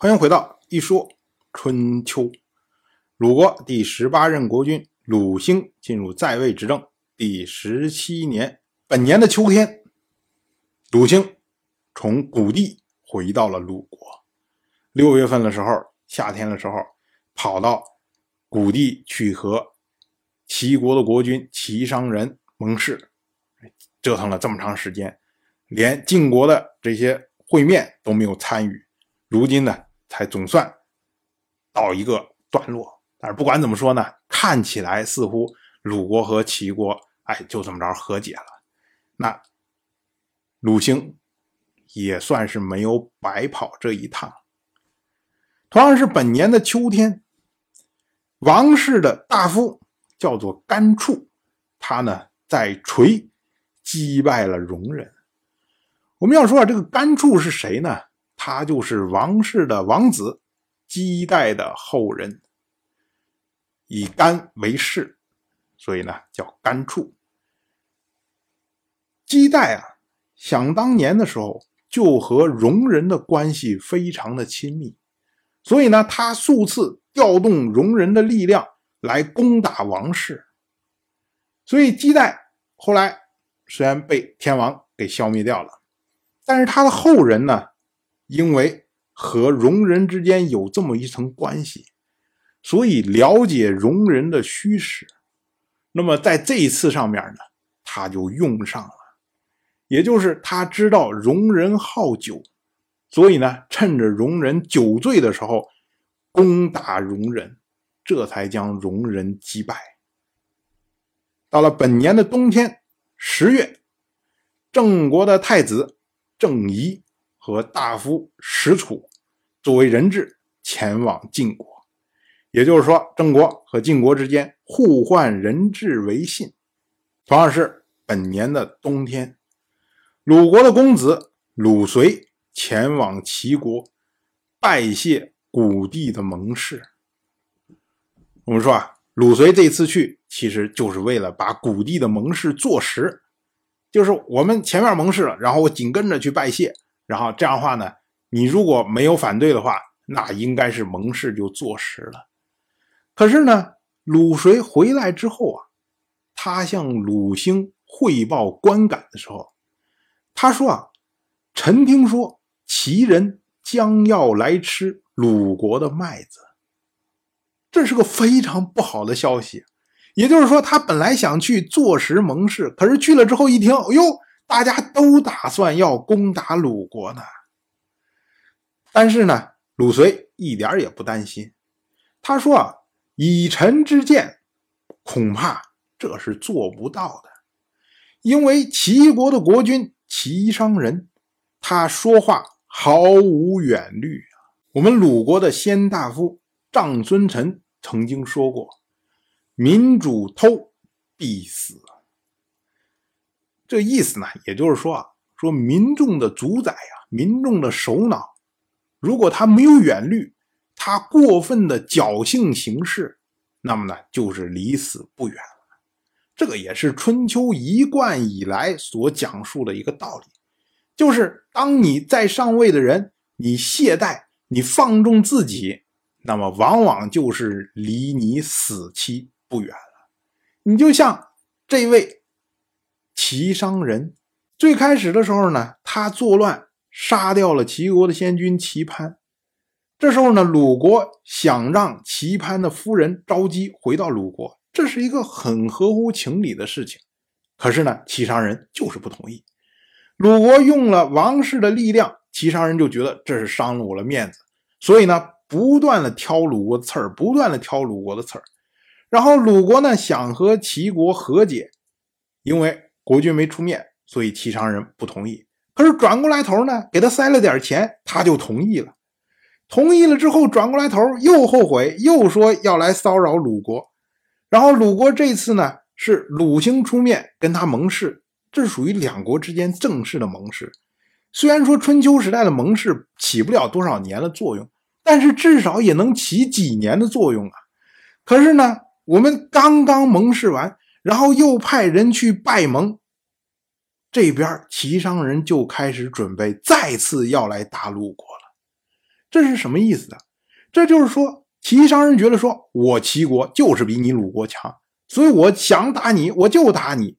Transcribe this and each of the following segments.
欢迎回到一说春秋。鲁国第十八任国君鲁兴进入在位执政第十七年，本年的秋天，鲁兴从谷地回到了鲁国。六月份的时候，夏天的时候，跑到谷地去和齐国的国君齐商人盟誓，折腾了这么长时间，连晋国的这些会面都没有参与。如今呢？才总算到一个段落，但是不管怎么说呢，看起来似乎鲁国和齐国，哎，就这么着和解了。那鲁兴也算是没有白跑这一趟。同样是本年的秋天，王氏的大夫叫做甘处，他呢在垂击败了戎人。我们要说啊，这个甘处是谁呢？他就是王室的王子，姬代的后人，以甘为氏，所以呢叫甘处。姬代啊，想当年的时候就和戎人的关系非常的亲密，所以呢他数次调动戎人的力量来攻打王室，所以姬代后来虽然被天王给消灭掉了，但是他的后人呢。因为和戎人之间有这么一层关系，所以了解戎人的虚实。那么在这一次上面呢，他就用上了，也就是他知道戎人好酒，所以呢，趁着戎人酒醉的时候攻打戎人，这才将戎人击败。到了本年的冬天，十月，郑国的太子郑仪。和大夫石楚作为人质前往晋国，也就是说，郑国和晋国之间互换人质为信。同样是本年的冬天，鲁国的公子鲁随前往齐国拜谢谷地的盟誓。我们说啊，鲁随这次去其实就是为了把谷地的盟誓做实，就是我们前面盟誓了，然后我紧跟着去拜谢。然后这样的话呢，你如果没有反对的话，那应该是盟誓就坐实了。可是呢，鲁随回来之后啊，他向鲁兴汇报观感的时候，他说啊：“臣听说齐人将要来吃鲁国的麦子，这是个非常不好的消息。也就是说，他本来想去坐实盟誓，可是去了之后一听，哎呦。”大家都打算要攻打鲁国呢，但是呢，鲁随一点也不担心。他说：“啊，以臣之见，恐怕这是做不到的，因为齐国的国君齐商人，他说话毫无远虑啊。我们鲁国的先大夫长孙臣曾经说过：‘民主偷，必死。’”这意思呢，也就是说啊，说民众的主宰啊，民众的首脑，如果他没有远虑，他过分的侥幸行事，那么呢，就是离死不远了。这个也是春秋一贯以来所讲述的一个道理，就是当你在上位的人，你懈怠，你放纵自己，那么往往就是离你死期不远了。你就像这位。齐商人最开始的时候呢，他作乱，杀掉了齐国的先君齐潘。这时候呢，鲁国想让齐潘的夫人昭姬回到鲁国，这是一个很合乎情理的事情。可是呢，齐商人就是不同意。鲁国用了王室的力量，齐商人就觉得这是伤了我的面子，所以呢，不断的挑鲁国的刺儿，不断的挑鲁国的刺儿。然后鲁国呢，想和齐国和解，因为。国君没出面，所以齐商人不同意。可是转过来头呢，给他塞了点钱，他就同意了。同意了之后，转过来头又后悔，又说要来骚扰鲁国。然后鲁国这次呢，是鲁兴出面跟他盟誓，这属于两国之间正式的盟誓。虽然说春秋时代的盟誓起不了多少年的作用，但是至少也能起几年的作用啊。可是呢，我们刚刚盟誓完。然后又派人去拜盟，这边齐商人就开始准备再次要来打鲁国了。这是什么意思啊？这就是说，齐商人觉得说，我齐国就是比你鲁国强，所以我想打你，我就打你。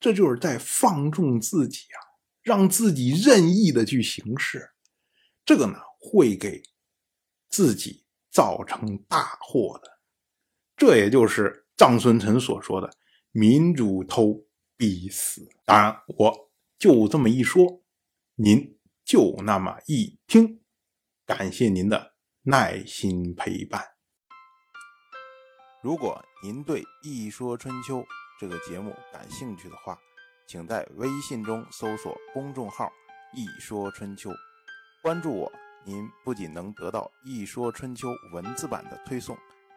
这就是在放纵自己啊，让自己任意的去行事，这个呢会给自己造成大祸的。这也就是张孙成所说的“民主偷必死”。当然，我就这么一说，您就那么一听。感谢您的耐心陪伴。如果您对《一说春秋》这个节目感兴趣的话，请在微信中搜索公众号“一说春秋”，关注我。您不仅能得到《一说春秋》文字版的推送，